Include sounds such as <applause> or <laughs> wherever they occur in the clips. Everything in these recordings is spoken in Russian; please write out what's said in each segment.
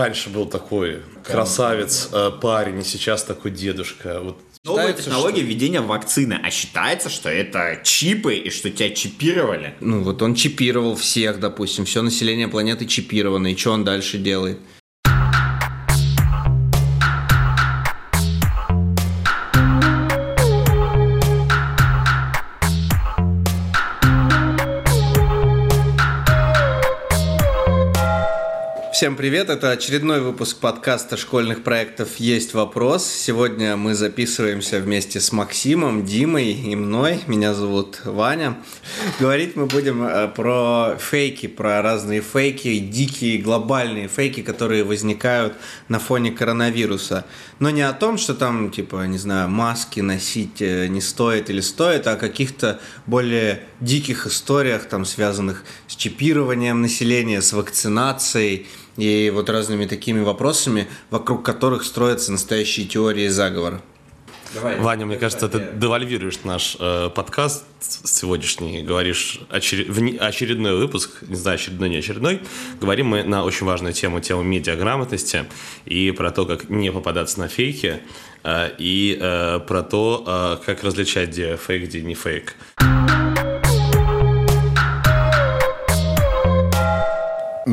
раньше был такой красавец, э, парень, и сейчас такой дедушка. Вот Новая считается, технология введения вакцины, а считается, что это чипы и что тебя чипировали. Ну вот он чипировал всех, допустим, все население планеты чипировано, и что он дальше делает? Всем привет, это очередной выпуск подкаста школьных проектов «Есть вопрос». Сегодня мы записываемся вместе с Максимом, Димой и мной. Меня зовут Ваня. Говорить мы будем э, про фейки, про разные фейки, дикие глобальные фейки, которые возникают на фоне коронавируса. Но не о том, что там, типа, не знаю, маски носить э, не стоит или стоит, а о каких-то более диких историях, там, связанных с чипированием населения, с вакцинацией – и вот разными такими вопросами, вокруг которых строятся настоящие теории заговора. Давай, Ваня, мне кажется, ты девальвируешь наш э, подкаст сегодняшний, говоришь очер... очередной выпуск, не знаю, очередной, не очередной. Говорим мы на очень важную тему, тему медиаграмотности и про то, как не попадаться на фейки, э, и э, про то, э, как различать, где фейк, где не фейк.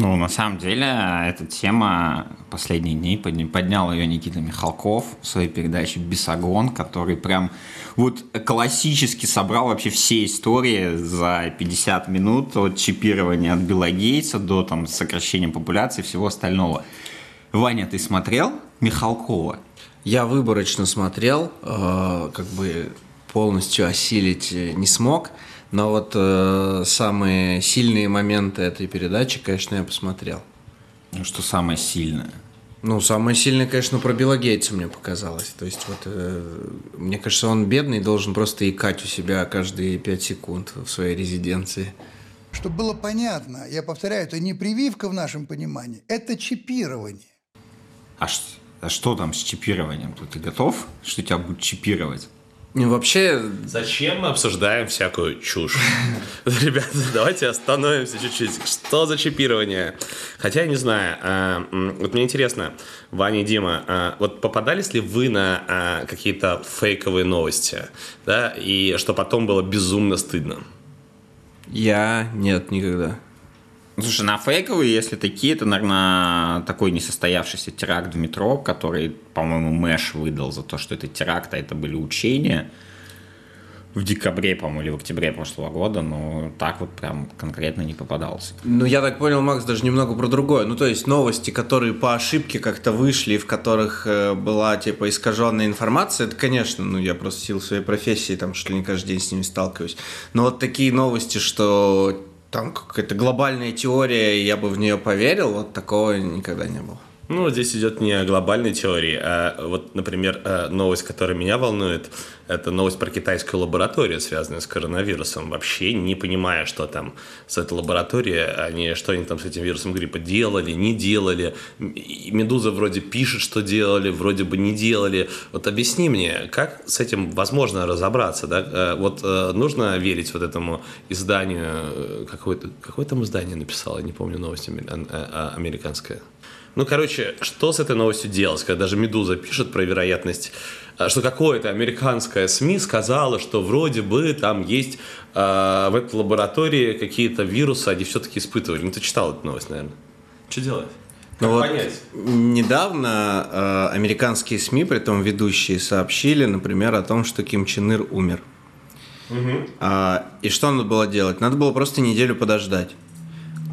Ну, на самом деле, эта тема последние дни поднял ее Никита Михалков в своей передаче «Бесогон», который прям вот классически собрал вообще все истории за 50 минут от чипирования от Билла Гейтса до там сокращения популяции и всего остального. Ваня, ты смотрел Михалкова? Я выборочно смотрел, э, как бы полностью осилить не смог – но вот э, самые сильные моменты этой передачи, конечно, я посмотрел. Ну, что самое сильное? Ну, самое сильное, конечно, про Билла Гейтса мне показалось. То есть, вот, э, мне кажется, он бедный, должен просто икать у себя каждые пять секунд в своей резиденции. Чтобы было понятно, я повторяю, это не прививка в нашем понимании, это чипирование. А, а что там с чипированием? Ты готов, что тебя будут чипировать? Вообще... Зачем мы обсуждаем всякую чушь? <laughs> Ребята, давайте остановимся чуть-чуть. Что за чипирование? Хотя я не знаю. А, вот мне интересно, Ваня и Дима, а, вот попадались ли вы на а, какие-то фейковые новости? Да, и что потом было безумно стыдно? Я нет, никогда. Слушай, на фейковые, если такие, это, наверное, такой несостоявшийся теракт в метро, который, по-моему, Мэш выдал за то, что это теракт, а это были учения в декабре, по-моему, или в октябре прошлого года, но так вот прям конкретно не попадался. Ну, я так понял, Макс, даже немного про другое. Ну, то есть новости, которые по ошибке как-то вышли, в которых э, была, типа, искаженная информация, это, конечно, ну, я просто в силу своей профессии, там, что ли, не каждый день с ними сталкиваюсь. Но вот такие новости, что там какая-то глобальная теория, и я бы в нее поверил, вот такого никогда не было. Ну, здесь идет не о глобальной теории, а вот, например, э, новость, которая меня волнует, это новость про китайскую лабораторию, связанную с коронавирусом. Вообще не понимая, что там с этой лабораторией, они, что они там с этим вирусом гриппа делали, не делали. Медуза вроде пишет, что делали, вроде бы не делали. Вот объясни мне, как с этим возможно разобраться? Да? Э, вот э, нужно верить вот этому изданию, какое-то, какое там издание написало, не помню новость американская. Ну, короче, что с этой новостью делать, когда даже «Медуза» пишет про вероятность, э, что какое-то американское СМИ сказала, что вроде бы там есть э, в этой лаборатории какие-то вирусы, они все-таки испытывали. Ну, ты читал эту новость, наверное. Что делать? Ну вот недавно э, американские СМИ, при этом ведущие, сообщили, например, о том, что Ким Чен Ир умер. Угу. А, и что надо было делать? Надо было просто неделю подождать.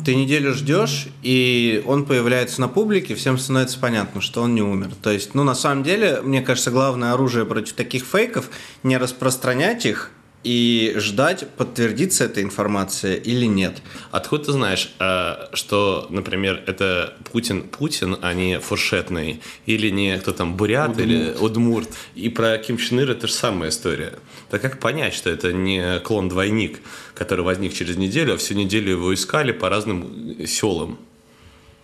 Ты неделю ждешь, и он появляется на публике, всем становится понятно, что он не умер. То есть, ну, на самом деле, мне кажется, главное оружие против таких фейков не распространять их, и ждать, подтвердится эта информация или нет. Откуда ты знаешь, э, что, например, это Путин Путин, а не фуршетный, или не кто там, Бурят Удмурт. или Удмурт. И про Ким Чен Ир это же самая история. Так как понять, что это не клон-двойник, который возник через неделю, а всю неделю его искали по разным селам?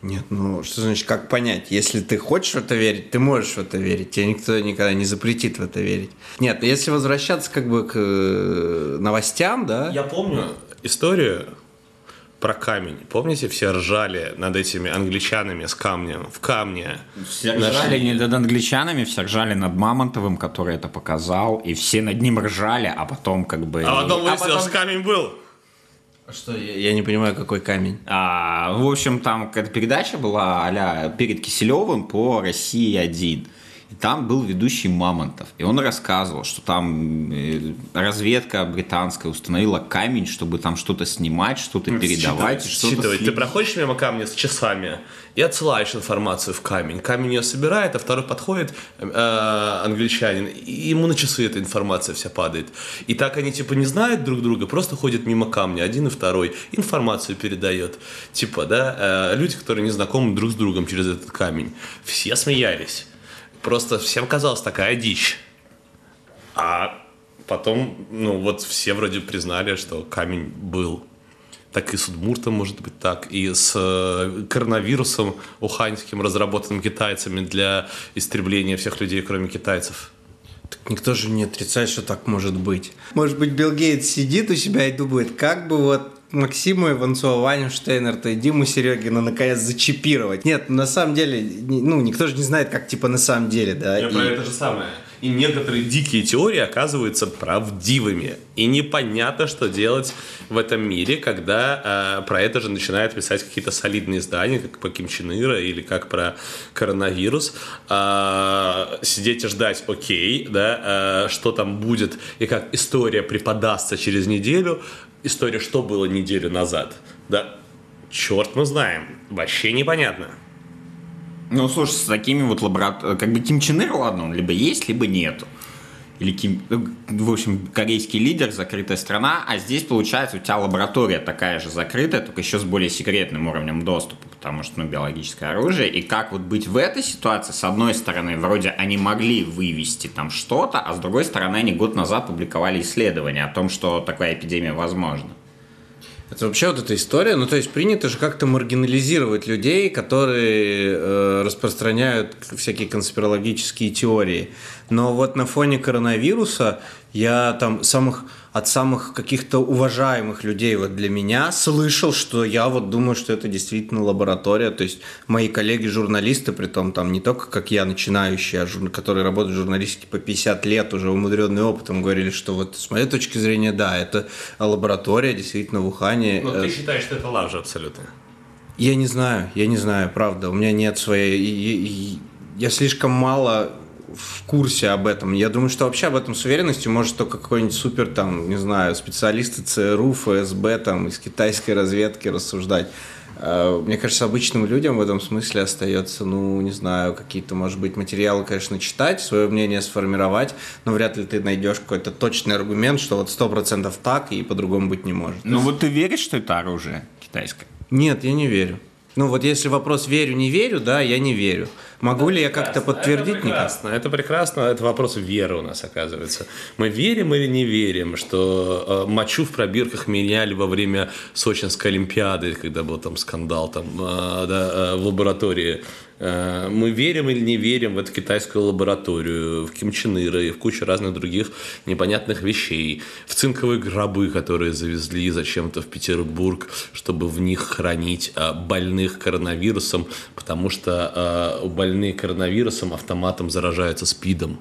Нет, ну что значит, как понять? Если ты хочешь в это верить, ты можешь в это верить. Тебе никто никогда не запретит в это верить. Нет, если возвращаться как бы к э, новостям, да? Я помню историю про камень. Помните, все ржали над этими англичанами с камнем в камне. Все ржали не над англичанами, все ржали над Мамонтовым, который это показал, и все над ним ржали, а потом как бы... А потом а выяснилось, потом- камень был. Что, я, я не понимаю, какой камень. А, в общем, там какая-то передача была а перед Киселевым по России-1. И там был ведущий Мамонтов. И он рассказывал, что там э, разведка британская установила камень, чтобы там что-то снимать, что-то передавать. и что-то Считывать. Ты проходишь мимо камня с часами и отсылаешь информацию в камень. Камень ее собирает, а второй подходит, э, англичанин, и ему на часы эта информация вся падает. И так они типа не знают друг друга, просто ходят мимо камня, один и второй, информацию передает. Типа, да, э, люди, которые не знакомы друг с другом через этот камень. Все смеялись. Просто всем казалось такая дичь. А потом, ну вот все вроде признали, что камень был. Так и с Удмуртом может быть так, и с э, коронавирусом уханьским, разработанным китайцами для истребления всех людей, кроме китайцев. Так никто же не отрицает, что так может быть. Может быть, Билл Гейтс сидит у себя и думает, как бы вот Максиму Иванцова, Ваню Штейнерта и Диму Серегина наконец зачипировать. Нет, на самом деле, ну, никто же не знает, как типа на самом деле, да. Я и- про это же самое. И некоторые дикие теории оказываются правдивыми. И непонятно, что делать в этом мире, когда э, про это же начинают писать какие-то солидные издания, как по Ким Чен Ира или как про коронавирус. А, сидеть и ждать, окей, да, э, что там будет и как история преподастся через неделю. История, что было неделю назад. Да, черт мы знаем. Вообще непонятно. Ну, слушай, с такими вот лабораториями... Как бы Ким Чен Ир, ладно, он либо есть, либо нету. Или Ким... ну, В общем, корейский лидер, закрытая страна, а здесь, получается, у тебя лаборатория такая же закрытая, только еще с более секретным уровнем доступа, потому что, ну, биологическое оружие. И как вот быть в этой ситуации? С одной стороны, вроде они могли вывести там что-то, а с другой стороны, они год назад публиковали исследование о том, что такая эпидемия возможна. Это вообще вот эта история, ну то есть принято же как-то маргинализировать людей, которые э, распространяют всякие конспирологические теории. Но вот на фоне коронавируса я там самых от самых каких-то уважаемых людей вот для меня слышал, что я вот думаю, что это действительно лаборатория. То есть мои коллеги-журналисты, при том там не только как я начинающий, а жур- которые работают в журналистике по 50 лет, уже умудренные опытом, говорили, что вот с моей точки зрения, да, это лаборатория действительно в Ухане. Но Э, ты считаешь, что это лажа абсолютно? Я не знаю, я не знаю, правда. У меня нет своей... Я слишком мало в курсе об этом. Я думаю, что вообще об этом с уверенностью может только какой-нибудь супер, там, не знаю, специалисты ЦРУ, ФСБ, там, из китайской разведки рассуждать. Э, Мне кажется, обычным людям в этом смысле остается, ну, не знаю, какие-то, может быть, материалы, конечно, читать, свое мнение сформировать, но вряд ли ты найдешь какой-то точный аргумент, что вот сто процентов так и по-другому быть не может. Ну вот ты веришь, что это оружие китайское? Нет, я не верю. Ну вот если вопрос верю, не верю, да, я не верю. Могу ли я как-то подтвердить? Это Никак. прекрасно, это прекрасно, это вопрос веры у нас оказывается. Мы верим или не верим, что э, мочу в пробирках меняли во время Сочинской Олимпиады, когда был там скандал там, э, да, э, в лаборатории. Э, мы верим или не верим в эту китайскую лабораторию, в Ким Чен Ира и в кучу разных других непонятных вещей, в цинковые гробы, которые завезли зачем-то в Петербург, чтобы в них хранить э, больных коронавирусом, потому что э, больные коронавирусом автоматом заражаются СПИДом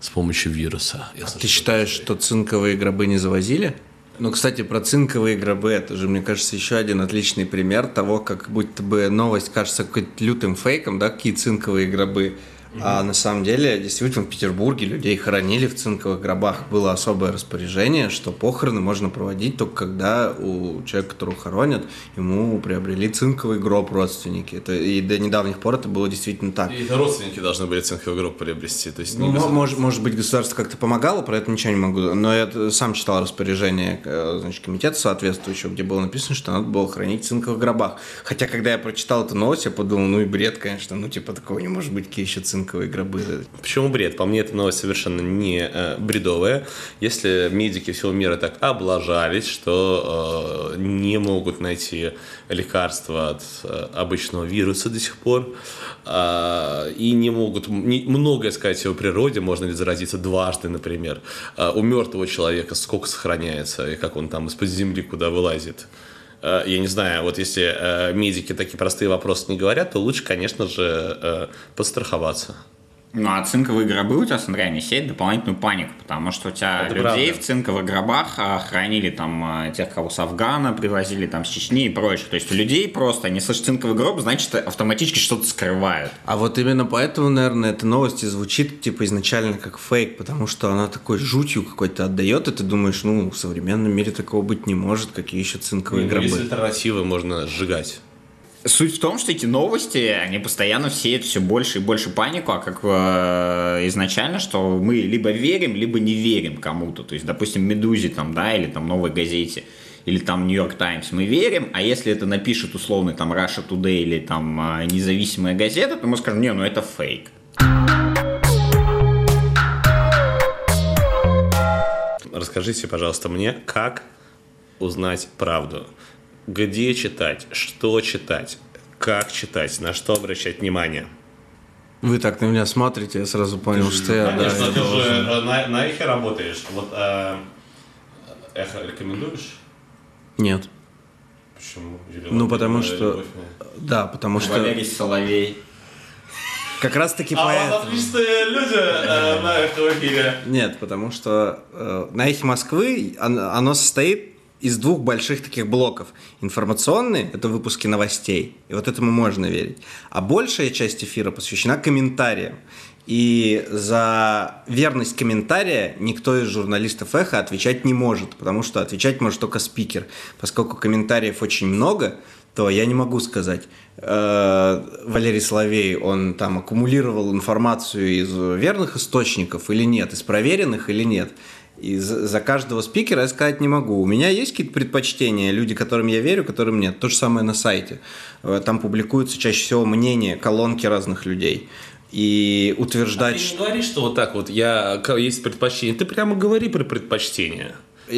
с помощью вируса. Я Ты считаешь, что цинковые гробы не завозили? Ну, кстати, про цинковые гробы, это же, мне кажется, еще один отличный пример того, как будто бы новость кажется какой-то лютым фейком, да, какие цинковые гробы. А на самом деле, действительно, в Петербурге людей хоронили в цинковых гробах. Было особое распоряжение, что похороны можно проводить только когда у человека, которого хоронят, ему приобрели цинковый гроб родственники. Это, и до недавних пор это было действительно так. И родственники должны были цинковый гроб приобрести. То есть Ну, может, может быть, государство как-то помогало, про это ничего не могу. Но я сам читал распоряжение значит, комитета соответствующего, где было написано, что надо было хранить в цинковых гробах. Хотя, когда я прочитал эту новость, я подумал, ну и бред, конечно, ну типа такого не может быть, какие еще цинковые гробы. Почему бред? По мне, эта новость совершенно не э, бредовая. Если медики всего мира так облажались, что э, не могут найти лекарства от э, обычного вируса до сих пор, э, и не могут не- многое сказать о природе, можно ли заразиться дважды, например. Э, у мертвого человека сколько сохраняется, и как он там из-под земли куда вылазит. Э, я не знаю, вот если э, медики такие простые вопросы не говорят, то лучше, конечно же, э, подстраховаться. Ну, а цинковые гробы у тебя, смотри, они сеют дополнительную панику, потому что у тебя Это людей правда. в цинковых гробах а, хранили там а, тех, кого с Афгана привозили, там с Чечни и прочее. То есть у людей просто, они слышат цинковый гроб, значит, автоматически что-то скрывают. А вот именно поэтому, наверное, эта новость и звучит типа изначально как фейк, потому что она такой жутью какой-то отдает, и ты думаешь, ну, в современном мире такого быть не может, какие еще цинковые Есть гробы. альтернативы, можно сжигать. Суть в том, что эти новости, они постоянно сеют все больше и больше панику, а как э, изначально, что мы либо верим, либо не верим кому-то. То есть, допустим, Медузе там, да, или там Новой газете, или там Нью-Йорк Таймс мы верим, а если это напишет условно там Russia Today или там э, независимая газета, то мы скажем, не, ну это фейк. Расскажите, пожалуйста, мне, как узнать правду? Где читать? Что читать? Как читать? На что обращать внимание? Вы так на меня смотрите, я сразу понял, что я, да, Конечно, я ты должен. же э, на, на эхе работаешь. Вот э, эхо рекомендуешь? Нет. Почему? Ну, потому Э, что- любовь. Да, потому что Валерий Соловей. как раз таки А у вас поэтому. отличные люди э, на эхо эфире. Нет, потому что э, на эхе Москвы оно, оно состоит из двух больших таких блоков. Информационный – это выпуски новостей, и вот этому можно верить. А большая часть эфира посвящена комментариям. И за верность комментария никто из журналистов «Эхо» отвечать не может, потому что отвечать может только спикер. Поскольку комментариев очень много, то я не могу сказать. Э, Валерий Соловей, он там аккумулировал информацию из верных источников или нет, из проверенных или нет. И за каждого спикера я сказать не могу. У меня есть какие-то предпочтения, люди, которым я верю, которым нет. То же самое на сайте. Э, Там публикуются чаще всего мнения, колонки разных людей. И утверждать, Ты не что... говори, что вот так вот, я, есть предпочтение. Ты прямо говори про предпочтения.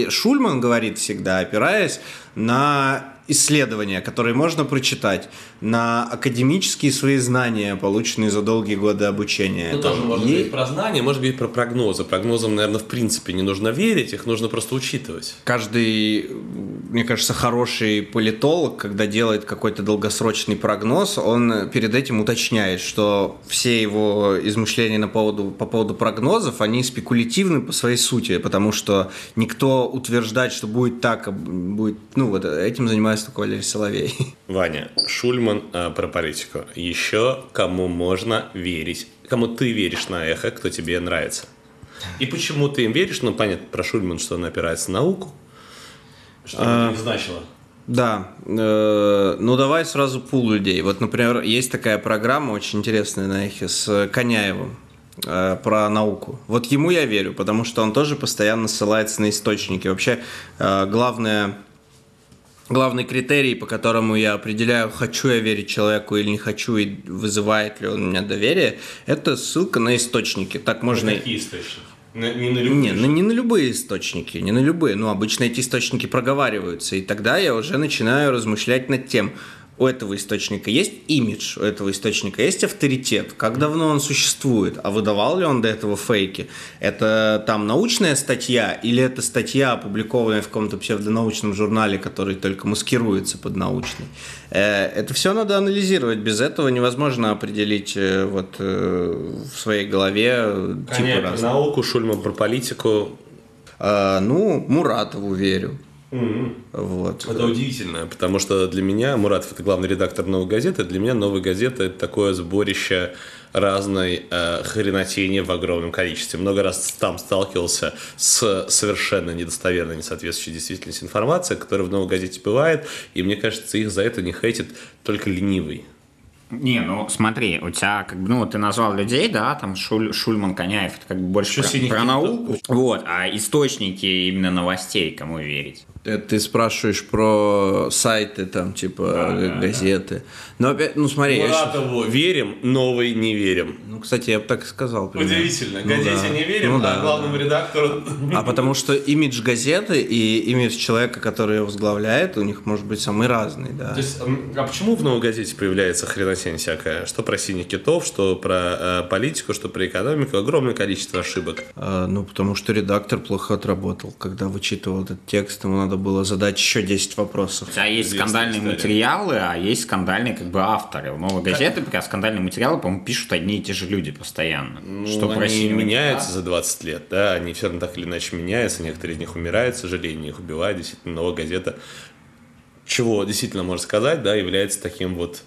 Шульман говорит всегда, опираясь на исследования, которые можно прочитать, на академические свои знания, полученные за долгие годы обучения. Ну, Там тоже можно е- говорить про знания, может говорить про прогнозы. Прогнозам, наверное, в принципе не нужно верить, их нужно просто учитывать. Каждый, мне кажется, хороший политолог, когда делает какой-то долгосрочный прогноз, он перед этим уточняет, что все его измышления на поводу, по поводу прогнозов, они спекулятивны по своей сути, потому что никто утверждать, что будет так, а будет, ну вот этим занимается только Валерий Соловей. <laughs> Ваня, Шульман э, про политику. Еще кому можно верить? Кому ты веришь на эхо, кто тебе нравится? И почему ты им веришь? Ну, понятно, про Шульман, что он опирается на науку. Что это не значило? Да, э, ну давай сразу пул людей. Вот, например, есть такая программа очень интересная на эхе с Коняевым э, про науку. Вот ему я верю, потому что он тоже постоянно ссылается на источники. Вообще, э, главное, главный критерий, по которому я определяю, хочу я верить человеку или не хочу, и вызывает ли он у меня доверие, это ссылка на источники. Так можно... и- Какие источники? На- Не на любые не, ну не на любые источники, не на любые. Ну, обычно эти источники проговариваются. И тогда я уже начинаю размышлять над тем, у этого источника есть имидж, у этого источника есть авторитет, как давно он существует, а выдавал ли он до этого фейки. Это там научная статья или это статья, опубликованная в каком-то псевдонаучном журнале, который только маскируется под научный. Э, Это все надо анализировать. Без этого невозможно определить э, вот э, в своей голове типы разные. науку, Шульман про политику. А, ну, Муратову верю. Вот. Это удивительно, потому что для меня Муратов это главный редактор «Новой газеты», для меня «Новая газета» это такое сборище разной э, хренотени в огромном количестве. Много раз там сталкивался с совершенно недостоверной, не соответствующей действительности информацией, которая в «Новой газете» бывает, и мне кажется, их за это не хейтит только ленивый. Не, ну смотри, у тебя как бы, ну ты назвал людей, да, там Шуль- Шульман, Коняев, это как бы больше про, про науку. Вот, а источники именно новостей, кому верить? Это ты спрашиваешь про сайты, там, типа, газеты. Но опять, ну смотри, Муратову верим, новой не верим. ну, кстати, я бы так и сказал. примерно. Удивительно. Ну Газете да. не верим, Ну а да, главному редактору... А потому что имидж газеты и имидж человека, который ее возглавляет, у них может быть самый разный, да. То есть, а почему в «Новой газете» появляется хренотень хрень всякая. Что про синих китов, что про э, политику, что про экономику. Огромное количество ошибок. А, ну, потому что редактор плохо отработал. Когда вычитывал этот текст, ему надо было задать еще 10 вопросов. У тебя есть скандальные история. материалы, а есть скандальные как бы авторы. У новой газеты пока скандальные материалы, по-моему, пишут одни и те же люди постоянно. Ну, что они меняются кита. за 20 лет, да, они все равно так или иначе меняются, некоторые из них умирают, к сожалению, их убивают, действительно, новая газета, чего действительно можно сказать, да, является таким вот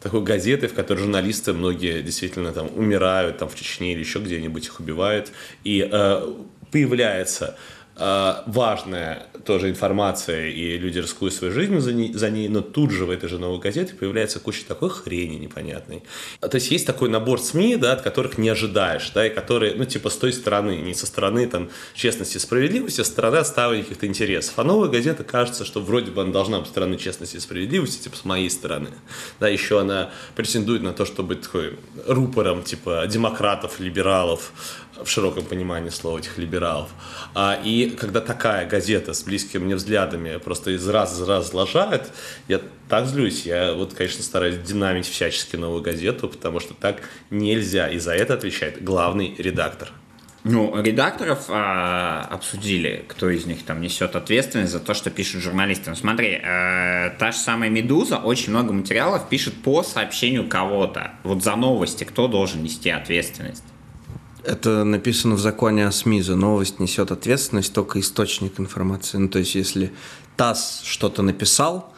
такой газетой, в которой журналисты многие действительно там умирают, там в Чечне или еще где-нибудь их убивают, и э, появляется важная тоже информация, и люди рискуют своей жизнью за ней, за ней, но тут же в этой же новой газете появляется куча такой хрени непонятной. То есть есть такой набор СМИ, да, от которых не ожидаешь, да, и которые, ну, типа, с той стороны, не со стороны, там, честности и справедливости, а со стороны отстаивания каких-то интересов. А новая газета, кажется, что вроде бы она должна быть стороны честности и справедливости, типа, с моей стороны. Да, еще она претендует на то, чтобы быть такой рупором, типа, демократов, либералов, в широком понимании слова этих либералов. А, и когда такая газета с близкими мне взглядами просто из раз в раз лажает, я так злюсь. Я вот, конечно, стараюсь динамить всячески новую газету, потому что так нельзя. И за это отвечает главный редактор. Ну, редакторов а, обсудили, кто из них там несет ответственность за то, что пишут журналисты. Ну, смотри, э, та же самая «Медуза» очень много материалов пишет по сообщению кого-то. Вот за новости кто должен нести ответственность? Это написано в законе о СМИ. За новость несет ответственность только источник информации. Ну, то есть, если ТАСС что-то написал,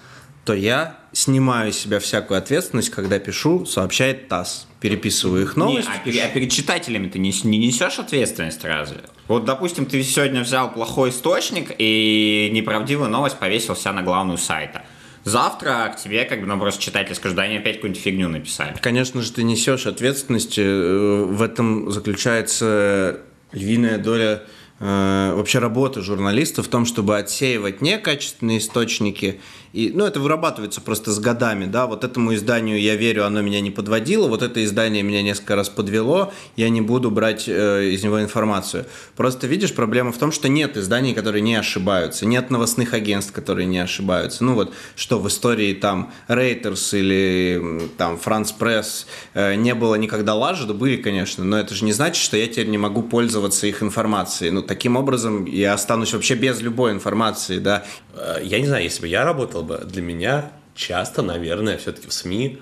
то я снимаю с себя всякую ответственность, когда пишу, сообщает ТАСС. Переписываю их новость. Не, а, пере- а перед читателями ты не, не несешь ответственность разве? Вот, допустим, ты сегодня взял плохой источник и неправдивую новость повесил себя на главную сайта. Завтра к тебе, как бы, ну, просто читатели скажут, да они опять какую-нибудь фигню написали. Конечно же, ты несешь ответственность. э, В этом заключается львиная доля э, вообще работы журналиста в том, чтобы отсеивать некачественные источники. И, ну, это вырабатывается просто с годами, да, вот этому изданию я верю, оно меня не подводило, вот это издание меня несколько раз подвело, я не буду брать э, из него информацию. Просто, видишь, проблема в том, что нет изданий, которые не ошибаются, нет новостных агентств, которые не ошибаются. Ну вот, что в истории там Reuters или там France Press э, не было никогда лажи, да были, конечно, но это же не значит, что я теперь не могу пользоваться их информацией. Ну, таким образом я останусь вообще без любой информации, да. Э, Я не знаю, если бы я работал бы, для меня часто, наверное, все-таки в СМИ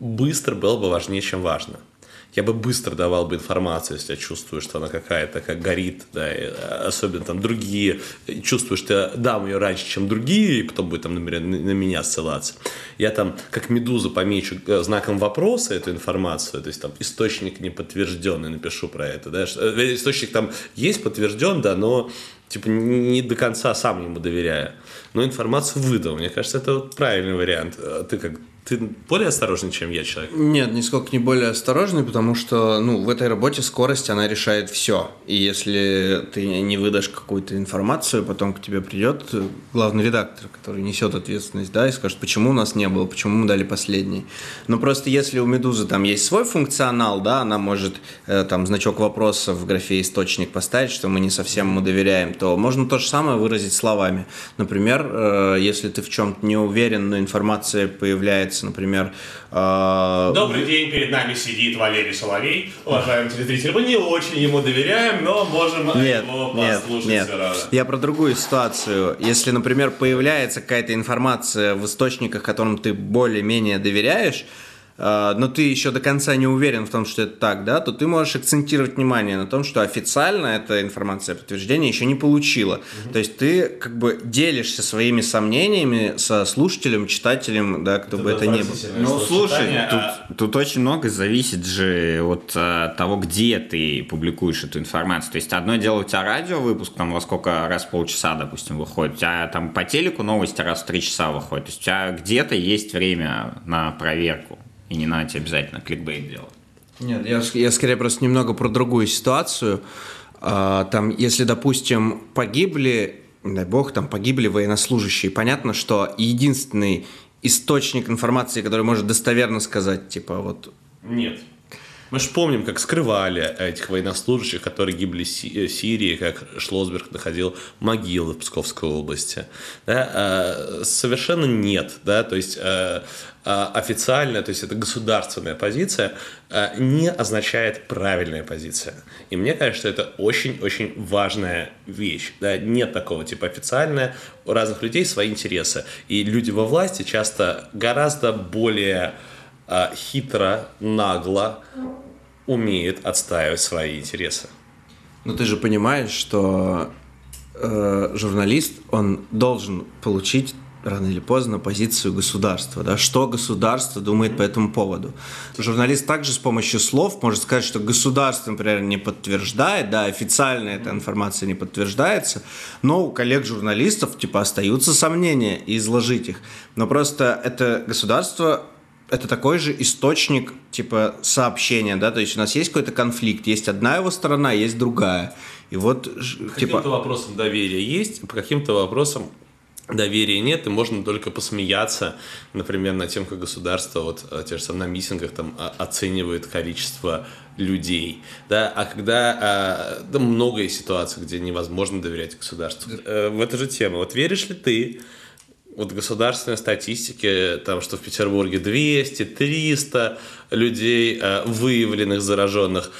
быстро было бы важнее, чем важно. Я бы быстро давал бы информацию, если я чувствую, что она какая-то, как горит, да, и, э, особенно там другие, чувствую, что я дам ее раньше, чем другие, и потом будет там, например, на, меня ссылаться. Я там, как медуза, помечу э, знаком вопроса эту информацию, то есть там источник не подтвержденный, напишу про это, да, э, источник там есть подтвержден, да, но типа не до конца сам ему доверяю. Но информацию выдал. Мне кажется, это вот правильный вариант. А Ты как ты более осторожный, чем я человек. Нет, нисколько не более осторожный, потому что ну, в этой работе скорость, она решает все. И если ты не выдашь какую-то информацию, потом к тебе придет главный редактор, который несет ответственность, да, и скажет, почему у нас не было, почему мы дали последний. Но просто если у «Медузы» там есть свой функционал, да, она может э, там значок вопроса в графе «источник» поставить, что мы не совсем ему доверяем, то можно то же самое выразить словами. Например, э, если ты в чем-то не уверен, но информация появляется, например, э, Добрый день, перед нами сидит Валерий Соловей. Уважаемый телезритель, мы не очень ему доверяем, но можем Нет, его нет, послушать нет. равно. Я про другую ситуацию. Если, например, появляется какая-то информация в источниках, которым ты более-менее доверяешь, но ты еще до конца не уверен в том, что это так, да, то ты можешь акцентировать внимание на том, что официально эта информация подтверждения еще не получила. То есть ты как бы делишься своими сомнениями со слушателем, читателем, да, кто бы это ни был. Ну, слушай, а тут, тут очень много зависит же от э, того, где ты публикуешь эту информацию. То есть, одно дело у тебя радиовыпуск, там во сколько раз в полчаса, допустим, выходит, у тебя там по телеку новости раз в три часа выходит. То есть, у тебя где-то есть время на проверку. И не надо тебе обязательно кликбейт делать. Нет, я, я скорее просто немного про другую ситуацию. А, там, если, допустим, погибли, дай бог, там погибли военнослужащие, понятно, что единственный источник информации, который может достоверно сказать, типа, вот Нет. Мы же помним, как скрывали этих военнослужащих, которые гибли в Сирии, как Шлосберг находил могилы в Псковской области. Да? Совершенно нет. Да? То есть официальная, то есть это государственная позиция, не означает правильная позиция. И мне кажется, что это очень-очень важная вещь. Да? Нет такого типа официальная. У разных людей свои интересы. И люди во власти часто гораздо более а, хитро, нагло умеет отстаивать свои интересы. Но ты же понимаешь, что э, журналист, он должен получить рано или поздно позицию государства, да, что государство думает по этому поводу. Журналист также с помощью слов может сказать, что государство, например, не подтверждает, да, официально эта информация не подтверждается, но у коллег-журналистов, типа, остаются сомнения и изложить их. Но просто это государство это такой же источник типа сообщения, да, то есть у нас есть какой-то конфликт, есть одна его сторона, есть другая. И вот по типа... каким-то вопросам доверия есть, по каким-то вопросам доверия нет, и можно только посмеяться, например, над тем, как государство вот э, те же самые на митингах там оценивает количество людей, да, а когда, да, много есть ситуаций, где невозможно доверять государству. Э, в эту же тему, вот веришь ли ты вот государственной статистике, там, что в Петербурге 200, 300 людей, э, выявленных зараженных,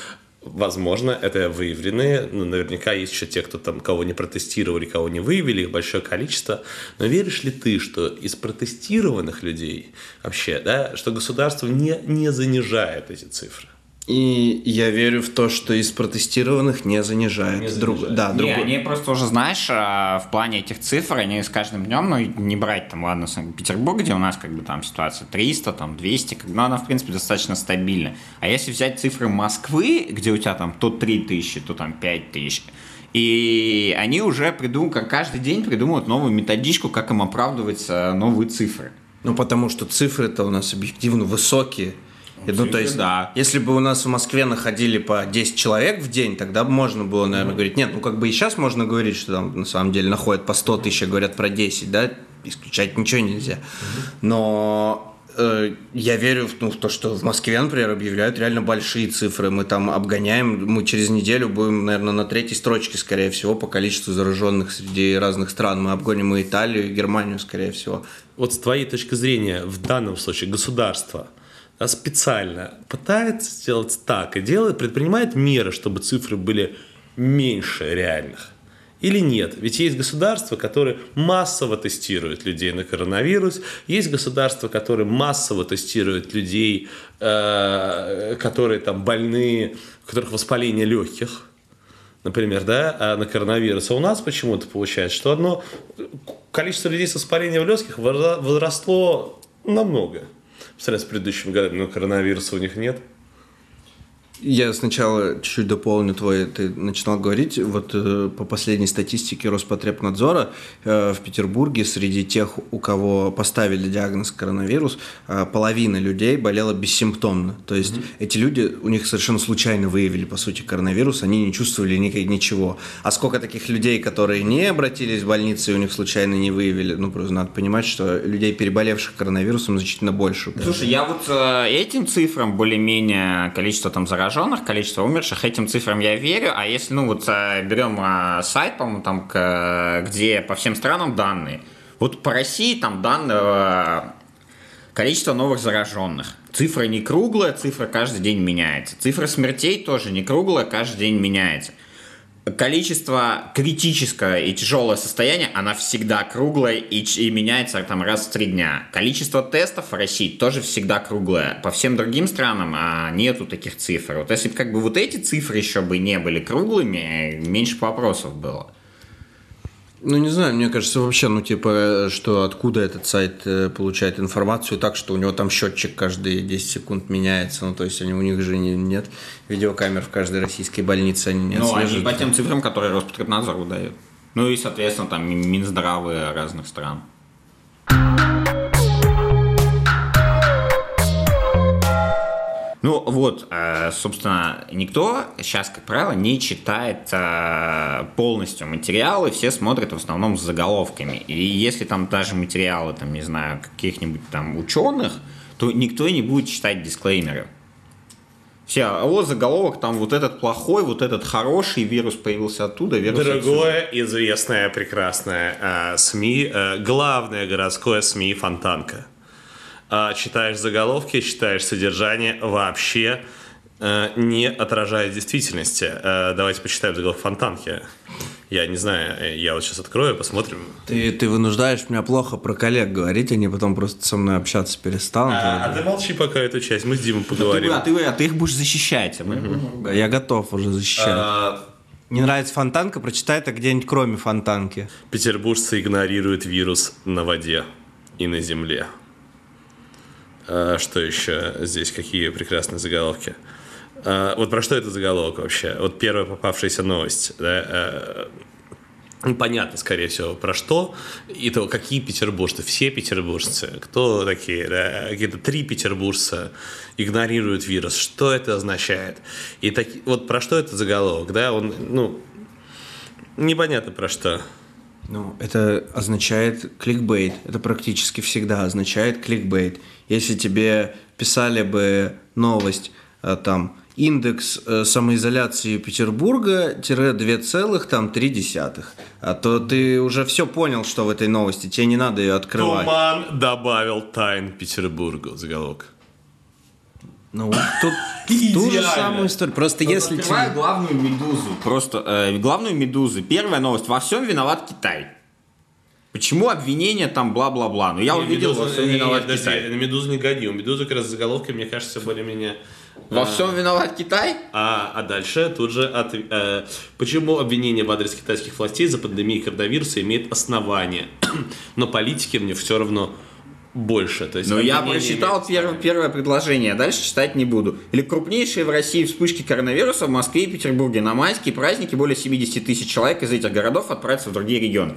Возможно, это выявленные, но наверняка есть еще те, кто там кого не протестировали, кого не выявили, их большое количество. Но веришь ли ты, что из протестированных людей вообще, да, что государство не, не занижает эти цифры? И я верю в то, что из протестированных не занижает. Не друг, занижает. да, друг... не, они просто уже, знаешь, а, в плане этих цифр, они с каждым днем, ну, не брать там, ладно, Санкт-Петербург, где у нас как бы там ситуация 300, там 200, как, ну, она, в принципе, достаточно стабильна. А если взять цифры Москвы, где у тебя там то 3000, то там 5000, и они уже придумывают, как каждый день придумывают новую методичку, как им оправдывать новые цифры. Ну, потому что цифры-то у нас объективно высокие. Ну, то есть, да. если бы у нас в Москве находили по 10 человек в день, тогда бы можно было, наверное, mm-hmm. говорить, нет, ну, как бы и сейчас можно говорить, что там на самом деле находят по 100 тысяч, а говорят про 10, да, исключать ничего нельзя. Mm-hmm. Но э, я верю в, ну, в то, что в Москве, например, объявляют реально большие цифры. Мы там обгоняем, мы через неделю будем, наверное, на третьей строчке, скорее всего, по количеству зараженных среди разных стран. Мы обгоним и Италию, и Германию, скорее всего. Вот с твоей точки зрения, в данном случае государство – специально пытается сделать так и делает, предпринимает меры, чтобы цифры были меньше реальных. Или нет? Ведь есть государства, которые массово тестируют людей на коронавирус, есть государства, которые массово тестируют людей, э, которые там больны, у которых воспаление легких, например, да, а на коронавирус. А у нас почему-то получается, что одно количество людей с воспалением легких возросло намного сравнению с предыдущим годом, но коронавируса у них нет. Я сначала чуть-чуть дополню твой, ты начинал говорить, вот э, по последней статистике Роспотребнадзора э, в Петербурге среди тех, у кого поставили диагноз коронавирус, э, половина людей болела бессимптомно. То есть mm-hmm. эти люди, у них совершенно случайно выявили, по сути, коронавирус, они не чувствовали ни- ничего. А сколько таких людей, которые не обратились в больницу и у них случайно не выявили, ну, просто надо понимать, что людей, переболевших коронавирусом, значительно больше. Слушай, я вот э, этим цифрам более-менее количество там зараженных зараженных, количество умерших, этим цифрам я верю, а если, ну, вот э, берем э, сайт, по-моему, там, где по всем странам данные, вот по России там данные э, количество новых зараженных. Цифра не круглая, цифра каждый день меняется. Цифра смертей тоже не круглая, каждый день меняется количество критическое и тяжелое состояние, она всегда круглая и, и меняется там раз в три дня. Количество тестов в России тоже всегда круглое. По всем другим странам а, нету таких цифр. Вот если бы как бы вот эти цифры еще бы не были круглыми, меньше вопросов было. Ну, не знаю, мне кажется, вообще, ну, типа, что откуда этот сайт э, получает информацию так, что у него там счетчик каждые 10 секунд меняется, ну, то есть они, у них же не, нет видеокамер в каждой российской больнице, они не Ну, они по тем цифрам, которые Роспотребнадзор выдает. Ну и, соответственно, там Минздравы разных стран. Ну вот, э, собственно, никто сейчас, как правило, не читает э, полностью материалы, все смотрят в основном с заголовками. И если там даже материалы, там, не знаю, каких-нибудь там ученых, то никто не будет читать дисклеймеры. Все, а вот заголовок, там вот этот плохой, вот этот хороший, вирус появился оттуда, вирус Другое отсюда. известное, прекрасное э, СМИ, э, главное городское СМИ «Фонтанка». Э, читаешь заголовки, читаешь содержание, вообще э, не отражает действительности. Э, давайте почитаем заголовок «Фонтанки». Я не знаю, я вот сейчас открою, посмотрим. Ты, ты вынуждаешь меня плохо про коллег говорить, они потом просто со мной общаться перестанут. А, а ты молчи пока эту часть, мы с Димой поговорим. А ты, а ты, а ты их будешь защищать. Угу. Я готов уже защищать. А... Не нравится фонтанка, прочитай это где-нибудь кроме фонтанки. Петербуржцы игнорируют вирус на воде и на земле. А, что еще здесь? Какие прекрасные заголовки? А, вот про что это заголовок вообще? Вот первая попавшаяся новость. Да? А, Понятно, скорее всего, про что. И то, какие петербуржцы, все петербуржцы, кто такие, да, какие-то три петербуржца игнорируют вирус. Что это означает? И так, вот про что это заголовок, да, он, ну, непонятно про что. Ну, это означает кликбейт. Это практически всегда означает кликбейт. Если тебе писали бы новость э, там индекс э, самоизоляции Петербурга-2,3. А то ты уже все понял, что в этой новости, тебе не надо ее открывать. Туман добавил тайн Петербургу, заголовок. Ну, тут <laughs> ту же самую историю. Просто Но если тебе... главную медузу. Просто э, главную медузу. Первая новость. Во всем виноват Китай. Почему обвинения там бла-бла-бла? Ну, я не, увидел, медуза, во всем виноват не, Китай. На медузу не годи. У медузы как раз заголовки, мне кажется, более-менее во а, всем виноват Китай? А, а дальше тут же от, э, почему обвинение в адрес китайских властей за пандемией коронавируса имеет основание, <clears throat> но политики мне все равно больше. То есть Но я прочитал первое, первое предложение, а дальше читать не буду. Или крупнейшие в России вспышки коронавируса в Москве и Петербурге. На майские праздники более 70 тысяч человек из этих городов отправятся в другие регионы.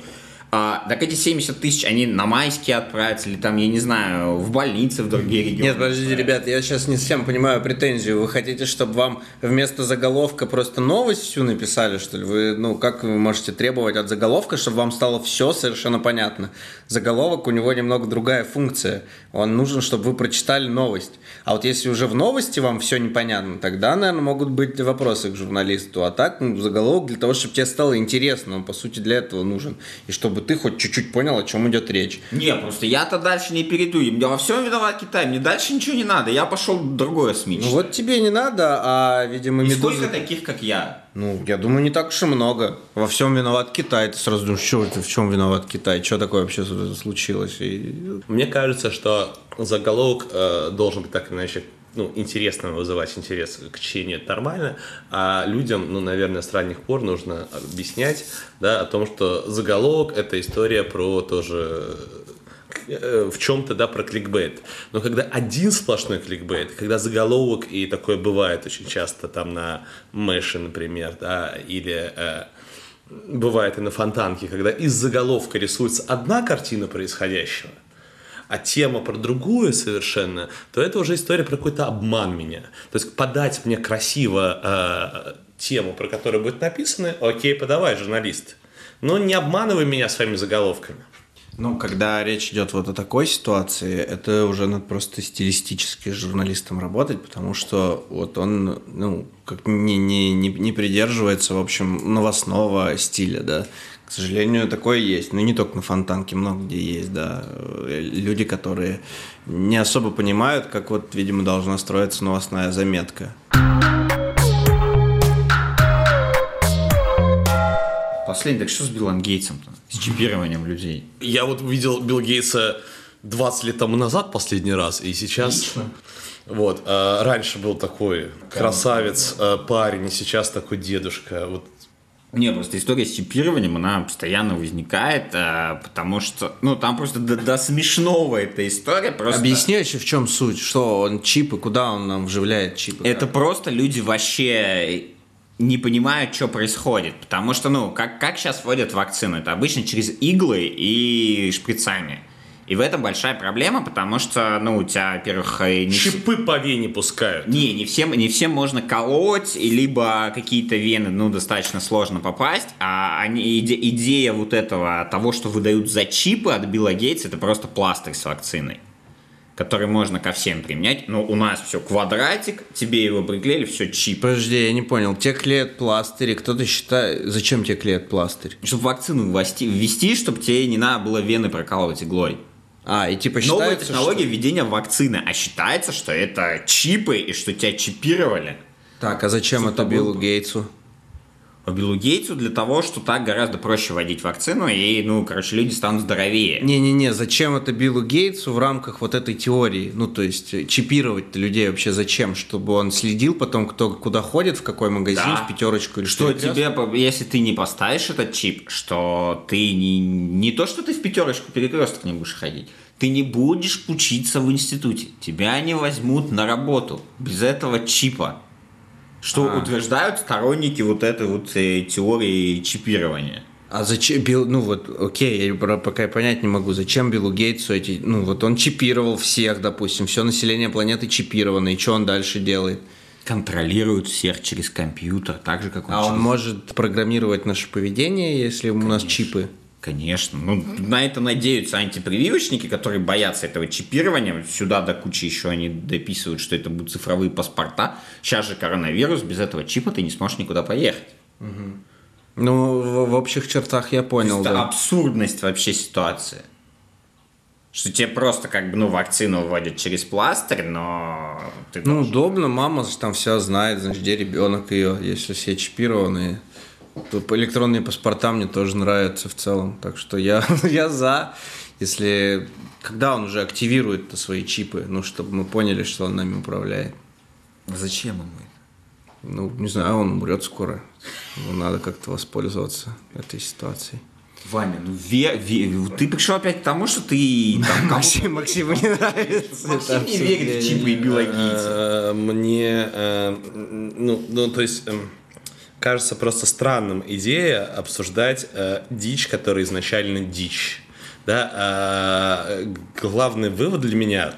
А, так эти 70 тысяч, они на майские отправятся, или там, я не знаю, в больницы, в другие регионы. Нет, подождите, ребят, я сейчас не совсем понимаю претензию. Вы хотите, чтобы вам вместо заголовка просто новость всю написали, что ли? Вы, ну, как вы можете требовать от заголовка, чтобы вам стало все совершенно понятно? Заголовок, у него немного другая функция. Он нужен, чтобы вы прочитали новость. А вот если уже в новости вам все непонятно, тогда, наверное, могут быть вопросы к журналисту. А так, ну, заголовок для того, чтобы тебе стало интересно, он, по сути, для этого нужен. И чтобы чтобы ты хоть чуть-чуть понял, о чем идет речь. Не, просто я-то дальше не перейду. Я во всем виноват Китай. Мне дальше ничего не надо. Я пошел в другое СМИ. Ну вот тебе не надо, а, видимо, и Медуза... сколько таких, как я? Ну, я думаю, не так уж и много. Во всем виноват Китай. Ты сразу думаешь, что в чем виноват Китай? Что такое вообще случилось? И... Мне кажется, что заголовок э, должен быть так или иначе ну, интересно вызывать интерес к чтению, это нормально, а людям, ну, наверное, с ранних пор нужно объяснять, да, о том, что заголовок – это история про тоже э, в чем-то, да, про кликбейт. Но когда один сплошной кликбейт, когда заголовок, и такое бывает очень часто там на Мэше, например, да, или э, бывает и на Фонтанке, когда из заголовка рисуется одна картина происходящего – а тема про другую совершенно, то это уже история про какой-то обман меня. То есть подать мне красиво э, тему, про которую будет написано, окей, подавай, журналист. Но не обманывай меня своими заголовками. Ну, когда речь идет вот о такой ситуации, это уже надо просто стилистически с журналистом работать, потому что вот он, ну, как не, не, не, не придерживается, в общем, новостного стиля, да. К сожалению, такое есть. Ну, не только на Фонтанке, много где есть, да. Люди, которые не особо понимают, как вот, видимо, должна строиться новостная заметка. Последний, так что с Биллом Гейтсом-то? С чипированием людей? Я вот видел Билла Гейтса 20 лет тому назад последний раз, и сейчас... Лично? Вот, а раньше был такой красавец, а, парень, и сейчас такой дедушка. Вот не, просто история с чипированием, она постоянно возникает, а, потому что, ну, там просто до, до смешного эта история. Просто... Объясни вообще, в чем суть, что он чипы, куда он нам вживляет чипы? Это как? просто люди вообще не понимают, что происходит, потому что, ну, как, как сейчас вводят вакцину? Это обычно через иглы и шприцами. И в этом большая проблема, потому что, ну, у тебя, во-первых... Не Шипы по вене пускают. Не, не всем, не всем можно колоть, либо какие-то вены, ну, достаточно сложно попасть, а они, иде, идея вот этого, того, что выдают за чипы от Билла Гейтса, это просто пластырь с вакциной который можно ко всем применять, но у нас все квадратик, тебе его приклеили, все чип. Подожди, я не понял. Те клеят пластыри, кто-то считает... Зачем тебе клеят пластырь? Чтобы вакцину ввести, ввести, чтобы тебе не надо было вены прокалывать иглой. А, и типа Новая считается, технология что- введения вакцины, а считается, что это чипы и что тебя чипировали. Так, а зачем это Сука, Биллу был- Гейтсу? Биллу Гейтсу для того, что так гораздо проще вводить вакцину, и, ну, короче, люди станут здоровее. Не-не-не, зачем это Биллу Гейтсу в рамках вот этой теории? Ну, то есть, э, чипировать людей вообще зачем? Чтобы он следил потом, кто куда ходит, в какой магазин, Да. в пятерочку или Что перекресток? тебе, если ты не поставишь этот чип, что ты не, не то, что ты в пятерочку перекресток не будешь ходить, ты не будешь учиться в институте. Тебя не возьмут на работу без этого чипа. Что А. утверждают сторонники вот этой вот э, теории чипирования. А зачем Билл, ну вот, окей, я пока понять не могу, зачем Биллу Гейтсу эти, ну вот он чипировал всех, допустим, все население планеты чипировано, и что он дальше делает? Контролируют всех через компьютер, так же, как он А он через- может программировать наше поведение, если у нас Конечно. чипы? Конечно. Ну, на это надеются антипрививочники, которые боятся этого чипирования. Сюда до кучи еще они дописывают, что это будут цифровые паспорта. Сейчас же коронавирус, без этого чипа ты не сможешь никуда поехать. Ну, в, в общих чертах я понял, это да. абсурдность вообще ситуации. Что тебе просто как бы, ну, вакцину вводят через пластырь, но ты Ну, должен- удобно, мама же там все знает, значит, где ребенок ее, если все чипированные. Электронные паспорта мне тоже нравятся в целом. Так что я, <laughs> я за, если... Когда он уже активирует свои чипы, ну, чтобы мы поняли, что он нами управляет. Зачем ему это? Ну, не знаю, он умрет скоро. Ну, надо как-то воспользоваться этой ситуацией. Ваня, ну ве- ве- ты пришел опять к тому, что ты там <laughs> Максим, Максиму не нравится. Максим не верит в чипы и биологийцы. Э, Мне, э, ну, ну, то есть, эм, кажется просто странным идея обсуждать э, дичь, которая изначально дичь. Да, а, главный вывод для меня,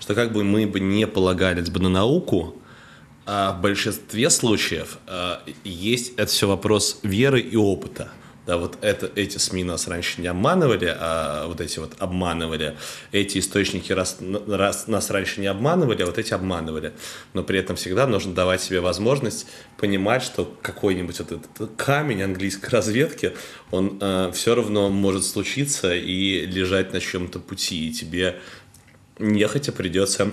что как бы мы бы не полагались бы на науку, а в большинстве случаев э, есть это все вопрос веры и опыта. Да, вот это, эти СМИ нас раньше не обманывали, а вот эти вот обманывали. Эти источники раз, раз нас раньше не обманывали, а вот эти обманывали. Но при этом всегда нужно давать себе возможность понимать, что какой-нибудь вот этот камень английской <laughs> разведки, он все равно может случиться и лежать на чем-то пути. И тебе нехотя придется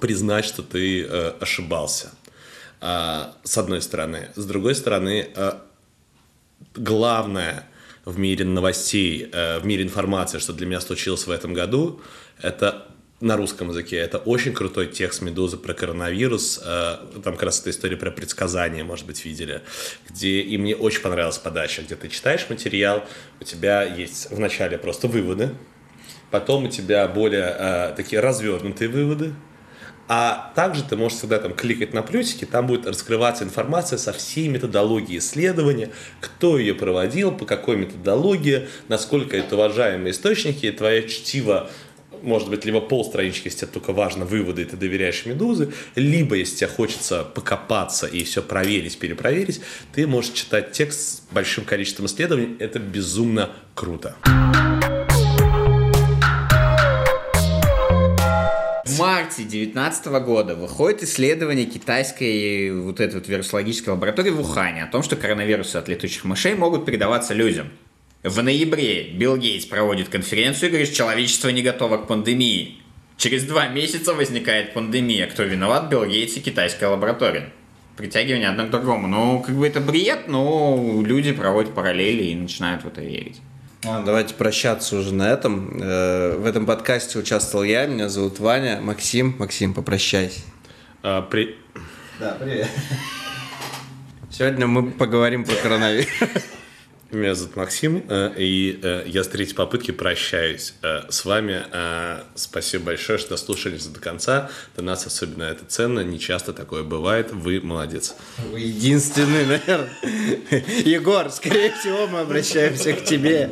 признать, что ты э, ошибался. А, с одной стороны. С другой стороны, э, главное в мире новостей, э, в мире информации, что для меня случилось в этом году, это на русском языке. Это очень крутой текст «Медузы» про коронавирус. Э, Там как раз эта история про предсказания, может быть, видели. Где, и мне очень понравилась подача, где ты читаешь материал, у тебя есть вначале просто выводы, потом у тебя более э, такие развернутые выводы, а также ты можешь всегда там кликать на плюсики, там будет раскрываться информация со всей методологией исследования, кто ее проводил, по какой методологии, насколько это уважаемые источники, и твое чтиво может быть, либо полстранички, если тебе только важно выводы, и ты доверяешь Медузе, либо, если тебе хочется покопаться и все проверить, перепроверить, ты можешь читать текст с большим количеством исследований. Это безумно круто. В марте 2019 года выходит исследование китайской вот этой вот вирусологической лаборатории в Ухане о том, что коронавирусы от летучих мышей могут передаваться людям. В ноябре Билл Гейтс проводит конференцию и говорит, что человечество не готово к пандемии. Через два месяца возникает пандемия. Кто виноват? Билл Гейтс и китайская лаборатория. Притягивание одно к другому. Ну, как бы это бред, но люди проводят параллели и начинают в это верить. А, Давайте прощаться уже на этом. Э, В этом подкасте участвовал я, меня зовут Ваня, Максим. Максим, попрощайся. А, при... Да, привет. Сегодня мы поговорим про коронавирус. Меня зовут Максим, э, и э, я с третьей попытки прощаюсь э, с вами. Спасибо большое, что дослушались до конца. Для нас особенно это ценно, не часто такое бывает. Вы молодец. Вы единственный, наверное. <laughs> Егор, скорее всего, мы обращаемся к тебе.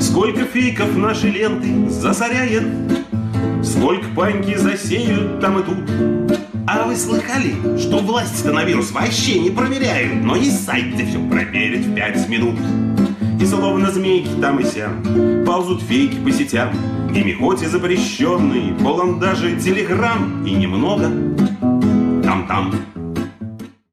Сколько фейков наши ленты засоряет, Сколько паньки засеют там и тут. А вы слыхали, что власти-то на вирус вообще не проверяют, Но есть сайт, где все проверить в пять минут. И словно змейки там и сям Ползут фейки по сетям. И запрещенный Полон даже телеграмм И немного. Там-там